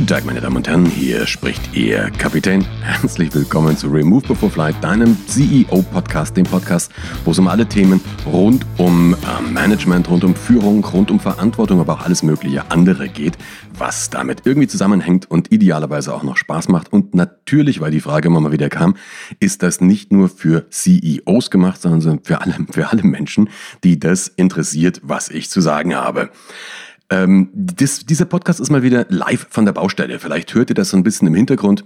Guten Tag, meine Damen und Herren, hier spricht Ihr Kapitän. Herzlich willkommen zu Remove Before Flight, deinem CEO-Podcast, dem Podcast, wo es um alle Themen rund um äh, Management, rund um Führung, rund um Verantwortung, aber auch alles mögliche andere geht, was damit irgendwie zusammenhängt und idealerweise auch noch Spaß macht. Und natürlich, weil die Frage immer mal wieder kam, ist das nicht nur für CEOs gemacht, sondern für alle, für alle Menschen, die das interessiert, was ich zu sagen habe. Ähm, das, dieser Podcast ist mal wieder live von der Baustelle. Vielleicht hört ihr das so ein bisschen im Hintergrund.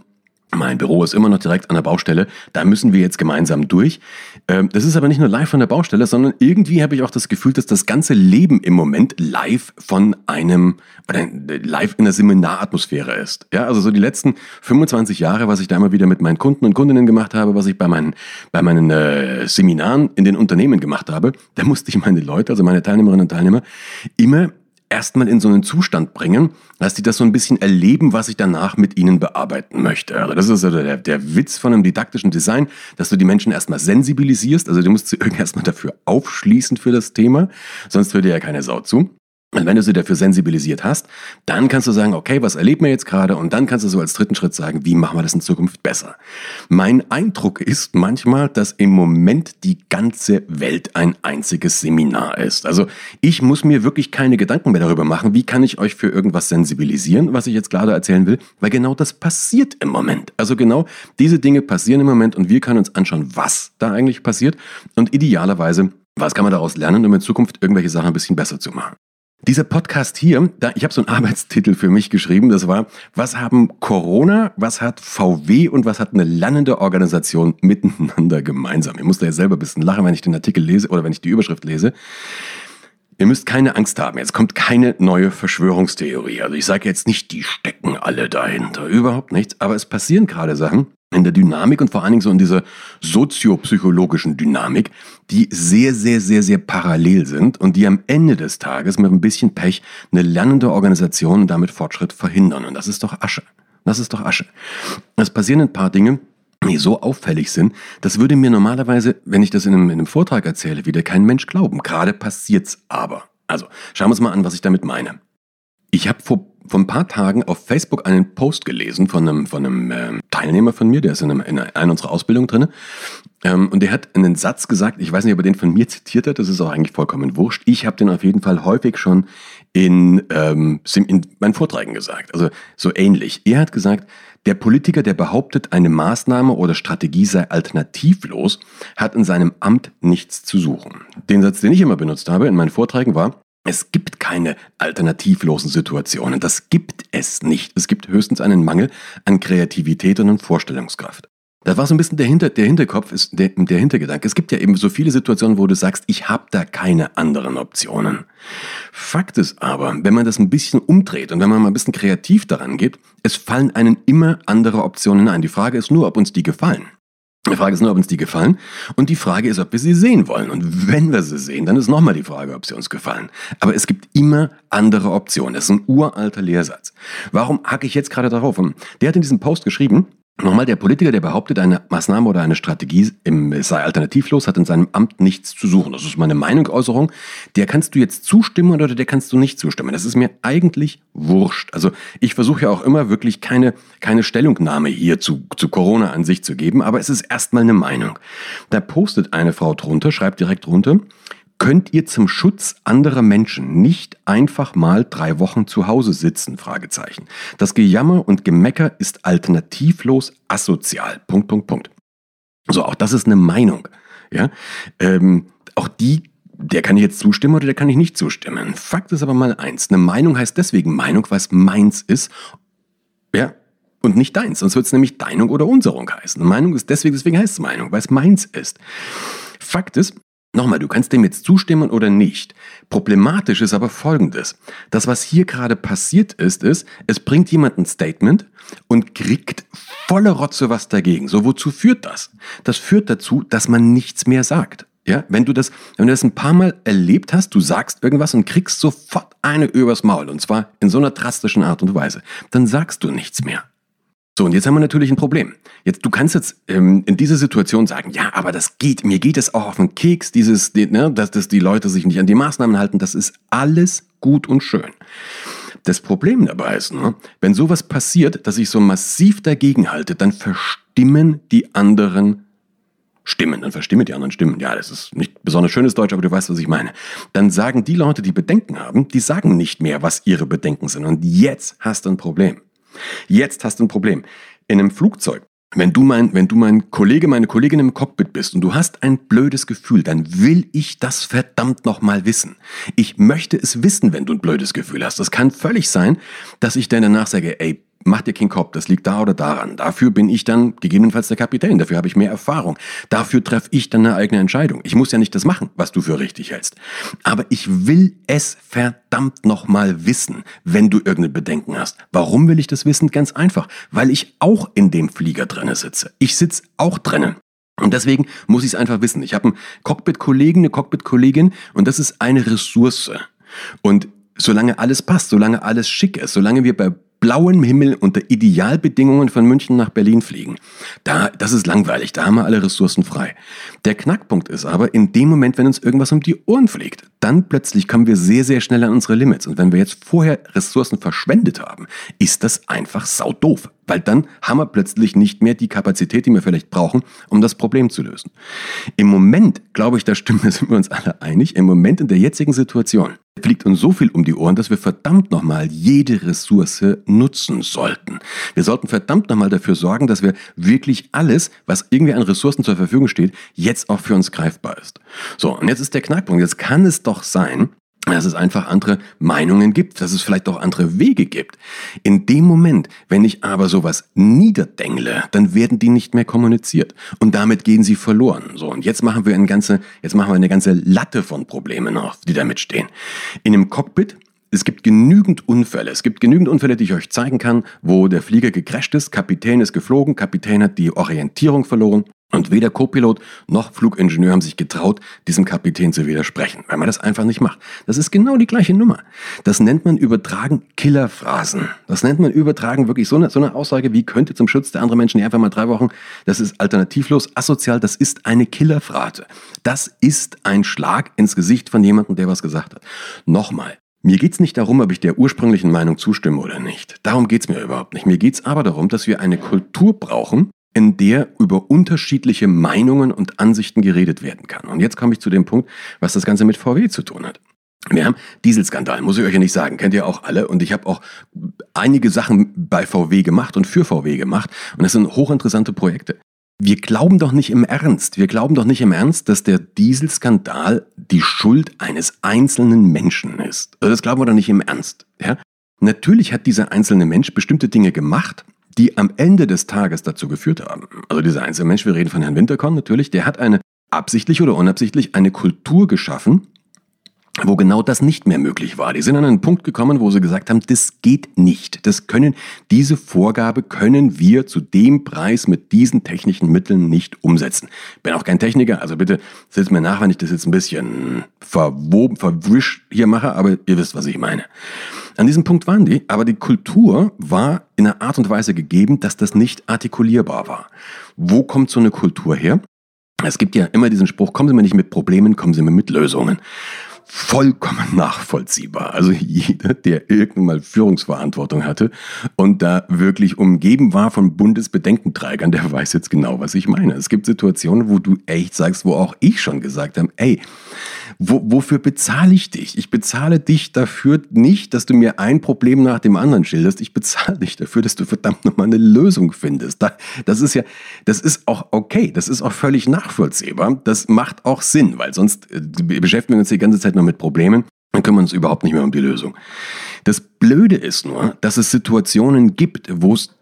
Mein Büro ist immer noch direkt an der Baustelle. Da müssen wir jetzt gemeinsam durch. Ähm, das ist aber nicht nur live von der Baustelle, sondern irgendwie habe ich auch das Gefühl, dass das ganze Leben im Moment live von einem, oder live in der Seminaratmosphäre ist. Ja, also so die letzten 25 Jahre, was ich da immer wieder mit meinen Kunden und Kundinnen gemacht habe, was ich bei meinen, bei meinen äh, Seminaren in den Unternehmen gemacht habe, da musste ich meine Leute, also meine Teilnehmerinnen und Teilnehmer, immer erstmal in so einen Zustand bringen, dass die das so ein bisschen erleben, was ich danach mit ihnen bearbeiten möchte. Also das ist also der, der Witz von einem didaktischen Design, dass du die Menschen erstmal sensibilisierst, also du musst sie irgendwie erstmal dafür aufschließen für das Thema, sonst hört dir ja keine Sau zu. Und wenn du sie dafür sensibilisiert hast, dann kannst du sagen, okay, was erleben wir jetzt gerade? Und dann kannst du so als dritten Schritt sagen, wie machen wir das in Zukunft besser? Mein Eindruck ist manchmal, dass im Moment die ganze Welt ein einziges Seminar ist. Also ich muss mir wirklich keine Gedanken mehr darüber machen, wie kann ich euch für irgendwas sensibilisieren, was ich jetzt gerade erzählen will, weil genau das passiert im Moment. Also genau diese Dinge passieren im Moment und wir können uns anschauen, was da eigentlich passiert und idealerweise was kann man daraus lernen, um in Zukunft irgendwelche Sachen ein bisschen besser zu machen? Dieser Podcast hier, da, ich habe so einen Arbeitstitel für mich geschrieben, das war, was haben Corona, was hat VW und was hat eine lernende Organisation miteinander gemeinsam? Ich muss da ja selber ein bisschen lachen, wenn ich den Artikel lese oder wenn ich die Überschrift lese. Ihr müsst keine Angst haben, jetzt kommt keine neue Verschwörungstheorie. Also ich sage jetzt nicht, die stecken alle dahinter, überhaupt nichts, aber es passieren gerade Sachen, in der Dynamik und vor allen Dingen so in dieser soziopsychologischen Dynamik, die sehr, sehr, sehr, sehr parallel sind und die am Ende des Tages mit ein bisschen Pech eine lernende Organisation und damit Fortschritt verhindern. Und das ist doch Asche. Das ist doch Asche. Es passieren ein paar Dinge, die so auffällig sind, das würde mir normalerweise, wenn ich das in einem, in einem Vortrag erzähle, wieder kein Mensch glauben. Gerade passiert's aber. Also, schauen wir uns mal an, was ich damit meine. Ich habe vor vor ein paar Tagen auf Facebook einen Post gelesen von einem, von einem äh, Teilnehmer von mir, der ist in, einem, in einer unserer Ausbildungen drin. Ähm, und der hat einen Satz gesagt, ich weiß nicht, ob er den von mir zitiert hat, das ist auch eigentlich vollkommen wurscht. Ich habe den auf jeden Fall häufig schon in, ähm, in meinen Vorträgen gesagt. Also so ähnlich. Er hat gesagt, der Politiker, der behauptet, eine Maßnahme oder Strategie sei alternativlos, hat in seinem Amt nichts zu suchen. Den Satz, den ich immer benutzt habe in meinen Vorträgen war, es gibt keine alternativlosen Situationen. Das gibt es nicht. Es gibt höchstens einen Mangel an Kreativität und an Vorstellungskraft. Das war so ein bisschen der, Hinter, der Hinterkopf, ist der, der Hintergedanke. Es gibt ja eben so viele Situationen, wo du sagst, ich habe da keine anderen Optionen. Fakt ist aber, wenn man das ein bisschen umdreht und wenn man mal ein bisschen kreativ daran geht, es fallen einen immer andere Optionen ein. Die Frage ist nur, ob uns die gefallen. Die Frage ist nur, ob uns die gefallen. Und die Frage ist, ob wir sie sehen wollen. Und wenn wir sie sehen, dann ist nochmal die Frage, ob sie uns gefallen. Aber es gibt immer andere Optionen. Das ist ein uralter Lehrsatz. Warum hacke ich jetzt gerade darauf? Der hat in diesem Post geschrieben, Nochmal, der Politiker, der behauptet, eine Maßnahme oder eine Strategie sei alternativlos, hat in seinem Amt nichts zu suchen. Das ist meine Meinungsäußerung. Der kannst du jetzt zustimmen oder der kannst du nicht zustimmen. Das ist mir eigentlich wurscht. Also ich versuche ja auch immer wirklich keine, keine Stellungnahme hier zu, zu Corona an sich zu geben, aber es ist erstmal eine Meinung. Da postet eine Frau drunter, schreibt direkt drunter, Könnt ihr zum Schutz anderer Menschen nicht einfach mal drei Wochen zu Hause sitzen? Fragezeichen. Das Gejammer und Gemecker ist alternativlos asozial. Punkt, Punkt, Punkt. So, auch das ist eine Meinung. Ja, ähm, auch die der kann ich jetzt zustimmen oder der kann ich nicht zustimmen. Fakt ist aber mal eins. Eine Meinung heißt deswegen Meinung, weil es meins ist. Ja, und nicht deins. Sonst wird es nämlich Deinung oder Unserung heißen. Meinung ist deswegen, deswegen heißt es Meinung, weil es meins ist. Fakt ist, Nochmal, du kannst dem jetzt zustimmen oder nicht. Problematisch ist aber Folgendes. Das, was hier gerade passiert ist, ist, es bringt jemand ein Statement und kriegt volle Rotze was dagegen. So, wozu führt das? Das führt dazu, dass man nichts mehr sagt. Ja, wenn du das, wenn du das ein paar Mal erlebt hast, du sagst irgendwas und kriegst sofort eine übers Maul und zwar in so einer drastischen Art und Weise, dann sagst du nichts mehr. So, und jetzt haben wir natürlich ein Problem. Jetzt, du kannst jetzt ähm, in dieser Situation sagen, ja, aber das geht, mir geht es auch auf den Keks, dieses, ne, dass, dass die Leute sich nicht an die Maßnahmen halten, das ist alles gut und schön. Das Problem dabei ist nur, wenn sowas passiert, dass ich so massiv dagegen halte, dann verstimmen die anderen Stimmen, dann verstimmen die anderen Stimmen. Ja, das ist nicht besonders schönes Deutsch, aber du weißt, was ich meine. Dann sagen die Leute, die Bedenken haben, die sagen nicht mehr, was ihre Bedenken sind. Und jetzt hast du ein Problem. Jetzt hast du ein Problem. In einem Flugzeug wenn du mein, wenn du mein Kollege, meine Kollegin im Cockpit bist und du hast ein blödes Gefühl, dann will ich das verdammt nochmal wissen. Ich möchte es wissen, wenn du ein blödes Gefühl hast. Das kann völlig sein, dass ich dann danach sage, ey, mach dir keinen Kopf, das liegt da oder daran. Dafür bin ich dann gegebenenfalls der Kapitän, dafür habe ich mehr Erfahrung. Dafür treffe ich dann eine eigene Entscheidung. Ich muss ja nicht das machen, was du für richtig hältst. Aber ich will es verdammt nochmal wissen, wenn du irgendeine Bedenken hast. Warum will ich das wissen? Ganz einfach, weil ich auch in dem Flieger drinne sitze. Ich sitze auch drinnen. Und deswegen muss ich es einfach wissen. Ich habe einen Cockpit-Kollegen, eine Cockpit-Kollegin und das ist eine Ressource. Und solange alles passt, solange alles schick ist, solange wir bei blauem Himmel unter Idealbedingungen von München nach Berlin fliegen. Da, das ist langweilig, da haben wir alle Ressourcen frei. Der Knackpunkt ist aber, in dem Moment, wenn uns irgendwas um die Ohren fliegt, dann plötzlich kommen wir sehr, sehr schnell an unsere Limits. Und wenn wir jetzt vorher Ressourcen verschwendet haben, ist das einfach saudoof. Weil dann haben wir plötzlich nicht mehr die Kapazität, die wir vielleicht brauchen, um das Problem zu lösen. Im Moment, glaube ich, da stimmen sind wir uns alle einig, im Moment in der jetzigen Situation fliegt uns so viel um die Ohren, dass wir verdammt nochmal jede Ressource nutzen sollten. Wir sollten verdammt nochmal dafür sorgen, dass wir wirklich alles, was irgendwie an Ressourcen zur Verfügung steht, jetzt auch für uns greifbar ist. So, und jetzt ist der Knackpunkt. Jetzt kann es doch sein, dass es einfach andere Meinungen gibt, dass es vielleicht auch andere Wege gibt. In dem Moment, wenn ich aber sowas niederdengle, dann werden die nicht mehr kommuniziert und damit gehen sie verloren. So und jetzt machen wir eine ganze, jetzt machen wir eine ganze Latte von Problemen auf, die damit stehen. In einem Cockpit es gibt genügend Unfälle. Es gibt genügend Unfälle, die ich euch zeigen kann, wo der Flieger gecrasht ist, Kapitän ist geflogen, Kapitän hat die Orientierung verloren und weder Copilot noch Flugingenieur haben sich getraut, diesem Kapitän zu widersprechen, weil man das einfach nicht macht. Das ist genau die gleiche Nummer. Das nennt man übertragen Killerphrasen. Das nennt man übertragen wirklich so eine, so eine Aussage wie könnte zum Schutz der anderen Menschen die einfach mal drei Wochen, das ist alternativlos, asozial, das ist eine Killerphrase. Das ist ein Schlag ins Gesicht von jemandem, der was gesagt hat. Nochmal. Mir geht's nicht darum, ob ich der ursprünglichen Meinung zustimme oder nicht. Darum geht's mir überhaupt nicht. Mir geht's aber darum, dass wir eine Kultur brauchen, in der über unterschiedliche Meinungen und Ansichten geredet werden kann. Und jetzt komme ich zu dem Punkt, was das Ganze mit VW zu tun hat. Wir haben Dieselskandal, muss ich euch ja nicht sagen, kennt ihr auch alle. Und ich habe auch einige Sachen bei VW gemacht und für VW gemacht. Und das sind hochinteressante Projekte. Wir glauben doch nicht im Ernst, wir glauben doch nicht im Ernst, dass der Dieselskandal die Schuld eines einzelnen Menschen ist. Also das glauben wir doch nicht im Ernst. Ja? Natürlich hat dieser einzelne Mensch bestimmte Dinge gemacht, die am Ende des Tages dazu geführt haben. Also dieser einzelne Mensch, wir reden von Herrn Winterkorn natürlich, der hat eine absichtlich oder unabsichtlich eine Kultur geschaffen, wo genau das nicht mehr möglich war. Die sind an einen Punkt gekommen, wo sie gesagt haben, das geht nicht. Das können, diese Vorgabe können wir zu dem Preis mit diesen technischen Mitteln nicht umsetzen. Bin auch kein Techniker, also bitte setzt mir nach, wenn ich das jetzt ein bisschen verwoben, verwischt hier mache, aber ihr wisst, was ich meine. An diesem Punkt waren die, aber die Kultur war in einer Art und Weise gegeben, dass das nicht artikulierbar war. Wo kommt so eine Kultur her? Es gibt ja immer diesen Spruch, kommen Sie mir nicht mit Problemen, kommen Sie mir mit Lösungen vollkommen nachvollziehbar. Also jeder, der irgendwann mal Führungsverantwortung hatte und da wirklich umgeben war von Bundesbedenkenträgern, der weiß jetzt genau, was ich meine. Es gibt Situationen, wo du echt sagst, wo auch ich schon gesagt habe, ey, wo, wofür bezahle ich dich? Ich bezahle dich dafür nicht, dass du mir ein Problem nach dem anderen schilderst. Ich bezahle dich dafür, dass du verdammt nochmal eine Lösung findest. Das ist ja, das ist auch okay. Das ist auch völlig nachvollziehbar. Das macht auch Sinn, weil sonst äh, beschäftigen wir uns die ganze Zeit nur mit Problemen. Dann kümmern wir uns überhaupt nicht mehr um die Lösung. Das Blöde ist nur, dass es Situationen gibt, wo es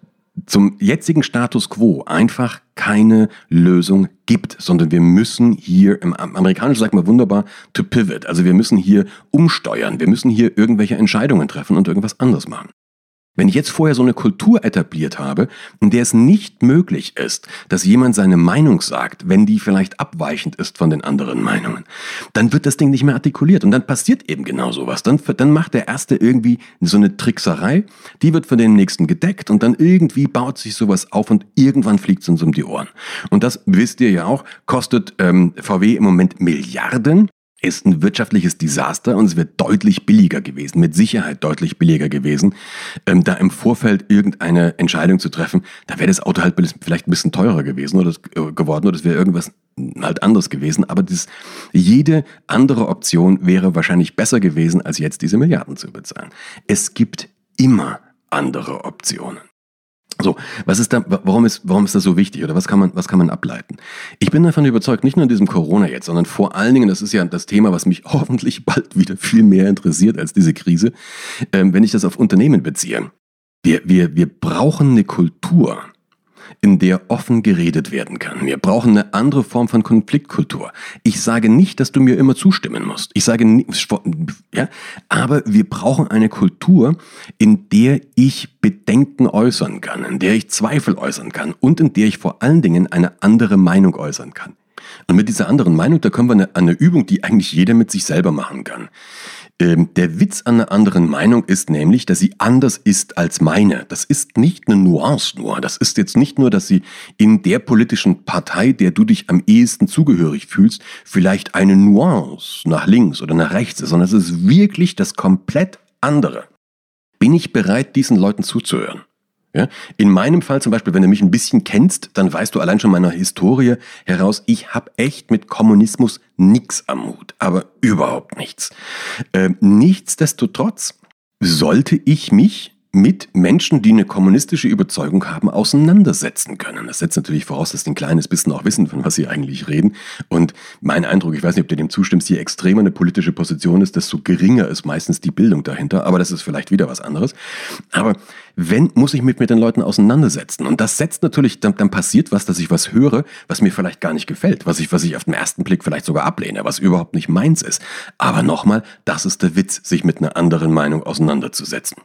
zum jetzigen Status quo einfach keine Lösung gibt, sondern wir müssen hier, im Amerikanischen sagt man wunderbar, to pivot. Also wir müssen hier umsteuern, wir müssen hier irgendwelche Entscheidungen treffen und irgendwas anderes machen. Wenn ich jetzt vorher so eine Kultur etabliert habe, in der es nicht möglich ist, dass jemand seine Meinung sagt, wenn die vielleicht abweichend ist von den anderen Meinungen, dann wird das Ding nicht mehr artikuliert und dann passiert eben genau sowas. Dann, dann macht der Erste irgendwie so eine Trickserei, die wird von dem Nächsten gedeckt und dann irgendwie baut sich sowas auf und irgendwann fliegt es uns um die Ohren. Und das wisst ihr ja auch, kostet ähm, VW im Moment Milliarden ist ein wirtschaftliches Desaster und es wäre deutlich billiger gewesen, mit Sicherheit deutlich billiger gewesen, ähm, da im Vorfeld irgendeine Entscheidung zu treffen. Da wäre das Auto halt vielleicht ein bisschen teurer gewesen oder äh, geworden oder es wäre irgendwas halt anderes gewesen. Aber das, jede andere Option wäre wahrscheinlich besser gewesen, als jetzt diese Milliarden zu bezahlen. Es gibt immer andere Optionen. So, was ist da, warum ist, warum ist das so wichtig oder was kann man, was kann man ableiten? Ich bin davon überzeugt, nicht nur in diesem Corona jetzt, sondern vor allen Dingen, das ist ja das Thema, was mich hoffentlich bald wieder viel mehr interessiert als diese Krise, ähm, wenn ich das auf Unternehmen beziehe. Wir, wir, wir brauchen eine Kultur, in der offen geredet werden kann. Wir brauchen eine andere Form von Konfliktkultur. Ich sage nicht, dass du mir immer zustimmen musst. Ich sage ja, aber wir brauchen eine Kultur, in der ich Bedenken äußern kann, in der ich Zweifel äußern kann und in der ich vor allen Dingen eine andere Meinung äußern kann. Und mit dieser anderen Meinung, da kommen wir an eine Übung, die eigentlich jeder mit sich selber machen kann. Ähm, der Witz an einer anderen Meinung ist nämlich, dass sie anders ist als meine. Das ist nicht eine Nuance nur. Das ist jetzt nicht nur, dass sie in der politischen Partei, der du dich am ehesten zugehörig fühlst, vielleicht eine Nuance nach links oder nach rechts ist, sondern es ist wirklich das komplett andere. Bin ich bereit, diesen Leuten zuzuhören? Ja? In meinem Fall zum Beispiel, wenn du mich ein bisschen kennst, dann weißt du allein schon meiner Historie heraus, ich habe echt mit Kommunismus nichts am Hut, aber überhaupt nichts. Ähm, nichtsdestotrotz sollte ich mich mit Menschen, die eine kommunistische Überzeugung haben, auseinandersetzen können. Das setzt natürlich voraus, dass die ein kleines bisschen auch wissen, von was sie eigentlich reden. Und mein Eindruck, ich weiß nicht, ob du dem zustimmst, je extremer eine politische Position ist, desto geringer ist meistens die Bildung dahinter. Aber das ist vielleicht wieder was anderes. Aber wenn, muss ich mich mit den Leuten auseinandersetzen. Und das setzt natürlich, dann, dann passiert was, dass ich was höre, was mir vielleicht gar nicht gefällt, was ich, was ich auf den ersten Blick vielleicht sogar ablehne, was überhaupt nicht meins ist. Aber nochmal, das ist der Witz, sich mit einer anderen Meinung auseinanderzusetzen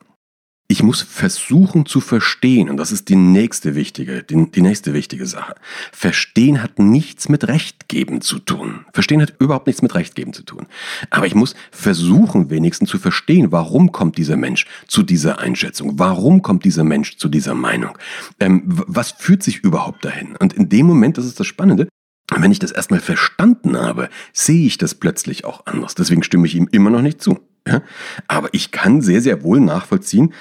ich muss versuchen zu verstehen, und das ist die nächste wichtige, die, die, nächste wichtige Sache. Verstehen hat nichts mit Recht geben zu tun. Verstehen hat überhaupt nichts mit Recht geben zu tun. Aber ich muss versuchen, wenigstens zu verstehen, warum kommt dieser Mensch zu dieser Einschätzung? Warum kommt dieser Mensch zu dieser Meinung? Ähm, was führt sich überhaupt dahin? Und in dem Moment, das ist das Spannende, wenn ich das erstmal verstanden habe, sehe ich das plötzlich auch anders. Deswegen stimme ich ihm immer noch nicht zu. Ja? Aber ich kann sehr, sehr wohl nachvollziehen,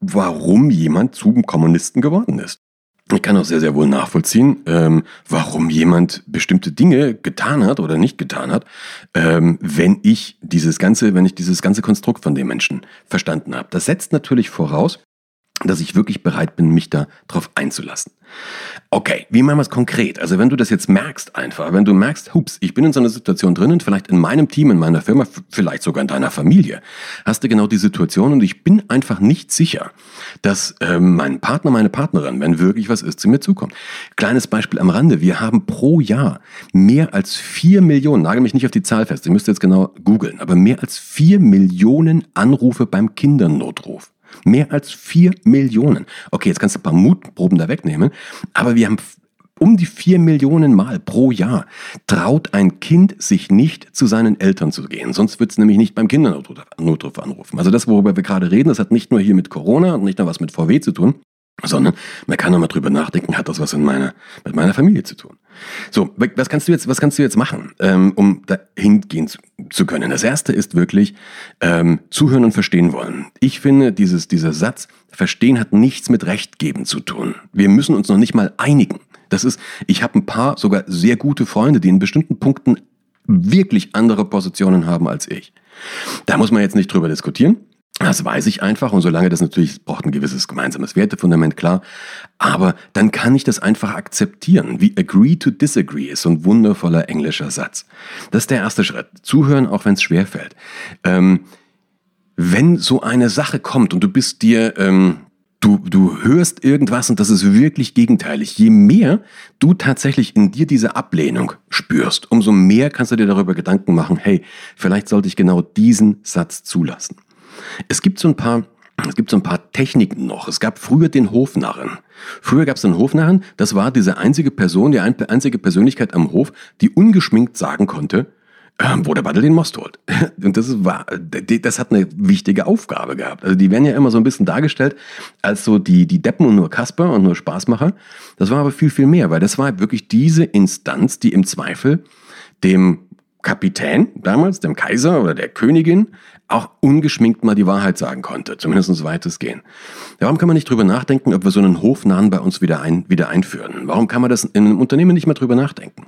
warum jemand zum Kommunisten geworden ist. Ich kann auch sehr, sehr wohl nachvollziehen, ähm, warum jemand bestimmte Dinge getan hat oder nicht getan hat, ähm, wenn ich dieses ganze, wenn ich dieses ganze Konstrukt von dem Menschen verstanden habe. Das setzt natürlich voraus, dass ich wirklich bereit bin, mich da drauf einzulassen. Okay, wie machen wir es konkret? Also wenn du das jetzt merkst einfach, wenn du merkst, hups, ich bin in so einer Situation drin und vielleicht in meinem Team, in meiner Firma, vielleicht sogar in deiner Familie, hast du genau die Situation und ich bin einfach nicht sicher, dass ähm, mein Partner, meine Partnerin, wenn wirklich was ist, zu mir zukommt. Kleines Beispiel am Rande, wir haben pro Jahr mehr als vier Millionen, nagel mich nicht auf die Zahl fest, ihr müsst jetzt genau googeln, aber mehr als vier Millionen Anrufe beim Kindernotruf. Mehr als vier Millionen. Okay, jetzt kannst du ein paar Mutproben da wegnehmen, aber wir haben um die vier Millionen Mal pro Jahr traut ein Kind sich nicht zu seinen Eltern zu gehen. Sonst wird es nämlich nicht beim Kindernotruf anrufen. Also das, worüber wir gerade reden, das hat nicht nur hier mit Corona und nicht nur was mit VW zu tun, sondern man kann nochmal drüber nachdenken, hat das was in meiner, mit meiner Familie zu tun. So, was kannst du jetzt, was kannst du jetzt machen, ähm, um dahin gehen zu, zu, können? Das erste ist wirklich ähm, zuhören und verstehen wollen. Ich finde, dieses, dieser Satz, verstehen hat nichts mit Recht geben zu tun. Wir müssen uns noch nicht mal einigen. Das ist, ich habe ein paar sogar sehr gute Freunde, die in bestimmten Punkten wirklich andere Positionen haben als ich. Da muss man jetzt nicht drüber diskutieren. Das weiß ich einfach und solange das natürlich braucht ein gewisses gemeinsames Wertefundament, klar. Aber dann kann ich das einfach akzeptieren. Wie agree to disagree ist so ein wundervoller englischer Satz. Das ist der erste Schritt. Zuhören, auch wenn es schwerfällt. Ähm, wenn so eine Sache kommt und du bist dir, ähm, du, du hörst irgendwas und das ist wirklich gegenteilig. Je mehr du tatsächlich in dir diese Ablehnung spürst, umso mehr kannst du dir darüber Gedanken machen, hey, vielleicht sollte ich genau diesen Satz zulassen. Es gibt so ein paar es gibt so ein paar Techniken noch. Es gab früher den Hofnarren. Früher gab es den Hofnarren, das war diese einzige Person, die einzige Persönlichkeit am Hof, die ungeschminkt sagen konnte, ähm, wo der Battle den Most holt. Und das war, das hat eine wichtige Aufgabe gehabt. Also die werden ja immer so ein bisschen dargestellt als so die, die Deppen und nur Kasper und nur Spaßmacher. Das war aber viel, viel mehr, weil das war wirklich diese Instanz, die im Zweifel dem Kapitän damals, dem Kaiser oder der Königin, auch ungeschminkt mal die Wahrheit sagen konnte, zumindest weitestgehend. Warum kann man nicht drüber nachdenken, ob wir so einen Hofnahen bei uns wieder, ein, wieder einführen? Warum kann man das in einem Unternehmen nicht mal drüber nachdenken?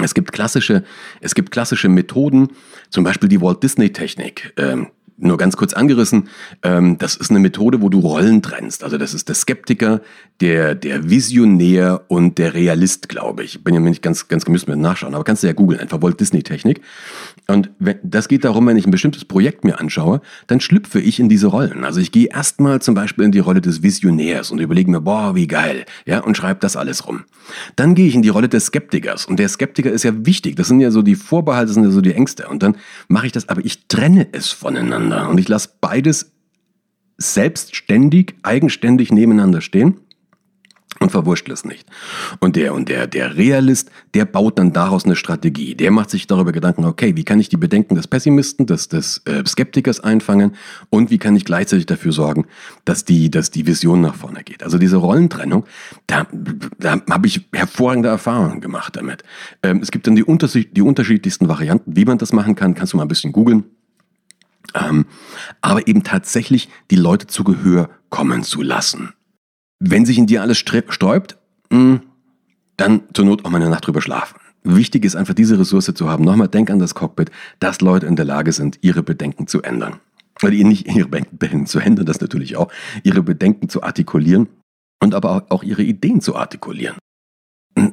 Es gibt klassische, es gibt klassische Methoden, zum Beispiel die Walt Disney Technik. Ähm, nur ganz kurz angerissen, ähm, das ist eine Methode, wo du Rollen trennst. Also das ist der Skeptiker, der, der Visionär und der Realist, glaube ich. Bin ja nicht ganz, ganz gemüßt mit nachschauen, aber kannst du ja googeln, einfach Walt Disney Technik. Und wenn, das geht darum, wenn ich ein bestimmtes Projekt mir anschaue, dann schlüpfe ich in diese Rollen. Also ich gehe erstmal zum Beispiel in die Rolle des Visionärs und überlege mir, boah, wie geil, ja, und schreibe das alles rum. Dann gehe ich in die Rolle des Skeptikers und der Skeptiker ist ja wichtig. Das sind ja so die Vorbehalte, das sind ja so die Ängste. Und dann mache ich das, aber ich trenne es voneinander und ich lasse beides selbstständig, eigenständig nebeneinander stehen und verwurscht es nicht. Und der und der der Realist, der baut dann daraus eine Strategie. Der macht sich darüber Gedanken, okay, wie kann ich die Bedenken des Pessimisten, des des äh, Skeptikers einfangen und wie kann ich gleichzeitig dafür sorgen, dass die dass die Vision nach vorne geht. Also diese Rollentrennung, da, da habe ich hervorragende Erfahrungen gemacht damit. Ähm, es gibt dann die, die unterschiedlichsten Varianten, wie man das machen kann. Kannst du mal ein bisschen googeln. Ähm, aber eben tatsächlich die Leute zu Gehör kommen zu lassen. Wenn sich in dir alles sträubt, hm, dann zur Not auch mal eine Nacht drüber schlafen. Wichtig ist einfach diese Ressource zu haben. Nochmal, denk an das Cockpit, dass Leute in der Lage sind, ihre Bedenken zu ändern. Oder nicht ihre Bedenken zu ändern, das natürlich auch, ihre Bedenken zu artikulieren und aber auch ihre Ideen zu artikulieren.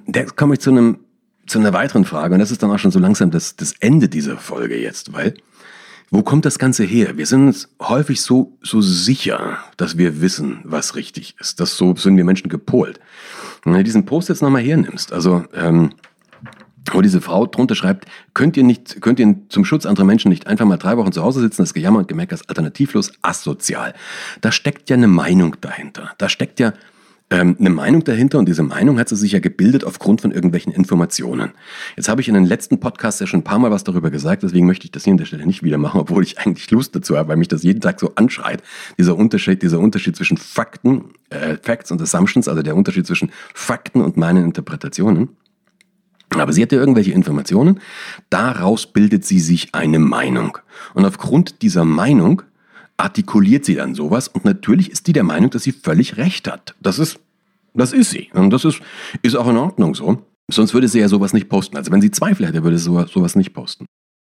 Da komme ich zu einem zu einer weiteren Frage und das ist dann auch schon so langsam das, das Ende dieser Folge jetzt, weil wo kommt das Ganze her? Wir sind häufig so, so sicher, dass wir wissen, was richtig ist. Das so sind wir Menschen gepolt. Wenn du diesen Post jetzt nochmal hernimmst, also ähm, wo diese Frau drunter schreibt, könnt ihr nicht, könnt ihr zum Schutz anderer Menschen nicht einfach mal drei Wochen zu Hause sitzen, das Gejammer und Gemecker ist alternativlos, asozial. Da steckt ja eine Meinung dahinter. Da steckt ja ähm, eine Meinung dahinter und diese Meinung hat sie sich ja gebildet aufgrund von irgendwelchen Informationen. Jetzt habe ich in den letzten Podcasts ja schon ein paar Mal was darüber gesagt, deswegen möchte ich das hier an der Stelle nicht wieder machen, obwohl ich eigentlich Lust dazu habe, weil mich das jeden Tag so anschreit. Dieser Unterschied, dieser Unterschied zwischen Fakten, äh, Facts und Assumptions, also der Unterschied zwischen Fakten und meinen Interpretationen. Aber sie hat ja irgendwelche Informationen, daraus bildet sie sich eine Meinung. Und aufgrund dieser Meinung artikuliert sie dann sowas und natürlich ist die der Meinung, dass sie völlig recht hat. Das ist, das ist sie. Und das ist, ist auch in Ordnung so. Sonst würde sie ja sowas nicht posten. Also wenn sie Zweifel hätte, würde sie sowas nicht posten.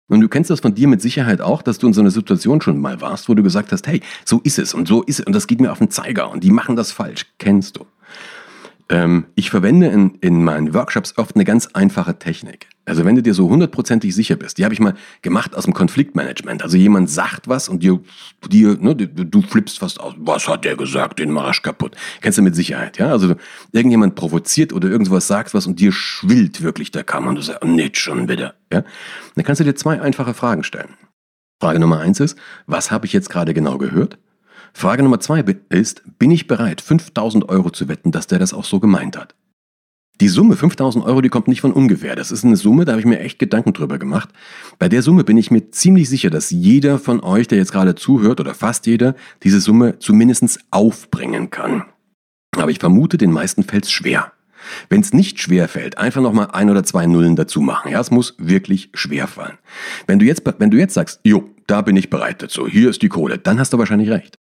Und du kennst das von dir mit Sicherheit auch, dass du in so einer Situation schon mal warst, wo du gesagt hast, hey, so ist es und so ist es und das geht mir auf den Zeiger und die machen das falsch. Kennst du. Ähm, ich verwende in, in meinen Workshops oft eine ganz einfache Technik. Also wenn du dir so hundertprozentig sicher bist, die habe ich mal gemacht aus dem Konfliktmanagement. Also jemand sagt was und dir, dir ne, du, flippst fast aus. Was hat der gesagt? Den Marsch kaputt. Kennst du mit Sicherheit, ja? Also irgendjemand provoziert oder irgendwas sagt was und dir schwillt wirklich der Kamm und du sagst, oh, nicht schon wieder, ja? Dann kannst du dir zwei einfache Fragen stellen. Frage Nummer eins ist, was habe ich jetzt gerade genau gehört? Frage Nummer zwei ist, bin ich bereit, 5000 Euro zu wetten, dass der das auch so gemeint hat? Die Summe 5000 Euro, die kommt nicht von ungefähr. Das ist eine Summe, da habe ich mir echt Gedanken drüber gemacht. Bei der Summe bin ich mir ziemlich sicher, dass jeder von euch, der jetzt gerade zuhört, oder fast jeder, diese Summe zumindest aufbringen kann. Aber ich vermute, den meisten fällt es schwer. Wenn es nicht schwer fällt, einfach nochmal ein oder zwei Nullen dazu machen. Ja, es muss wirklich schwer fallen. Wenn du jetzt, wenn du jetzt sagst, jo, da bin ich bereit dazu, hier ist die Kohle, dann hast du wahrscheinlich recht.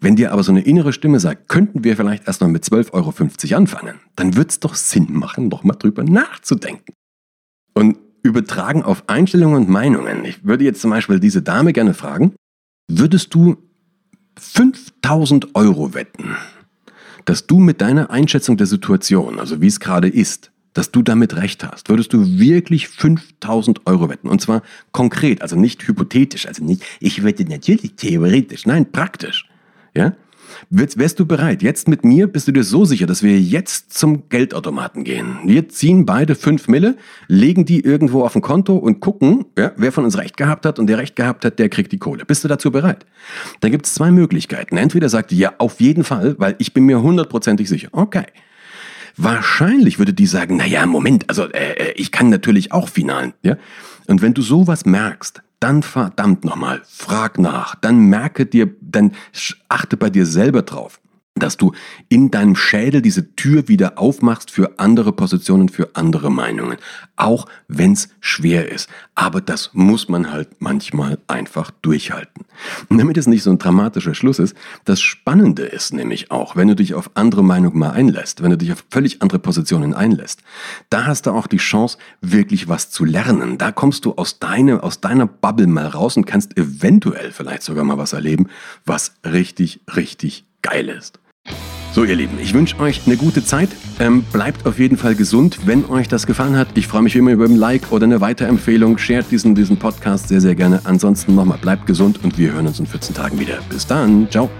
Wenn dir aber so eine innere Stimme sagt, könnten wir vielleicht erst mal mit 12,50 Euro anfangen, dann wird es doch Sinn machen, noch mal drüber nachzudenken. Und übertragen auf Einstellungen und Meinungen. Ich würde jetzt zum Beispiel diese Dame gerne fragen, würdest du 5000 Euro wetten, dass du mit deiner Einschätzung der Situation, also wie es gerade ist, dass du damit recht hast, würdest du wirklich 5000 Euro wetten. Und zwar konkret, also nicht hypothetisch, also nicht, ich wette natürlich theoretisch, nein, praktisch. Ja? Wärst du bereit? Jetzt mit mir bist du dir so sicher, dass wir jetzt zum Geldautomaten gehen. Wir ziehen beide fünf Mille, legen die irgendwo auf ein Konto und gucken, ja, wer von uns recht gehabt hat und der recht gehabt hat, der kriegt die Kohle. Bist du dazu bereit? Dann gibt es zwei Möglichkeiten. Entweder sagt die, ja, auf jeden Fall, weil ich bin mir hundertprozentig sicher. Okay. Wahrscheinlich würde die sagen, na ja, Moment, also äh, äh ich kann natürlich auch finalen, ja. Und wenn du sowas merkst, dann verdammt nochmal, frag nach, dann merke dir, dann achte bei dir selber drauf. Dass du in deinem Schädel diese Tür wieder aufmachst für andere Positionen, für andere Meinungen. Auch wenn es schwer ist. Aber das muss man halt manchmal einfach durchhalten. Und damit es nicht so ein dramatischer Schluss ist, das Spannende ist nämlich auch, wenn du dich auf andere Meinungen mal einlässt, wenn du dich auf völlig andere Positionen einlässt, da hast du auch die Chance, wirklich was zu lernen. Da kommst du aus, deine, aus deiner Bubble mal raus und kannst eventuell vielleicht sogar mal was erleben, was richtig, richtig geil ist. So, ihr Lieben, ich wünsche euch eine gute Zeit. Ähm, bleibt auf jeden Fall gesund, wenn euch das gefallen hat. Ich freue mich immer über ein Like oder eine Weiterempfehlung. Shared diesen, diesen Podcast sehr, sehr gerne. Ansonsten nochmal, bleibt gesund und wir hören uns in 14 Tagen wieder. Bis dann. Ciao.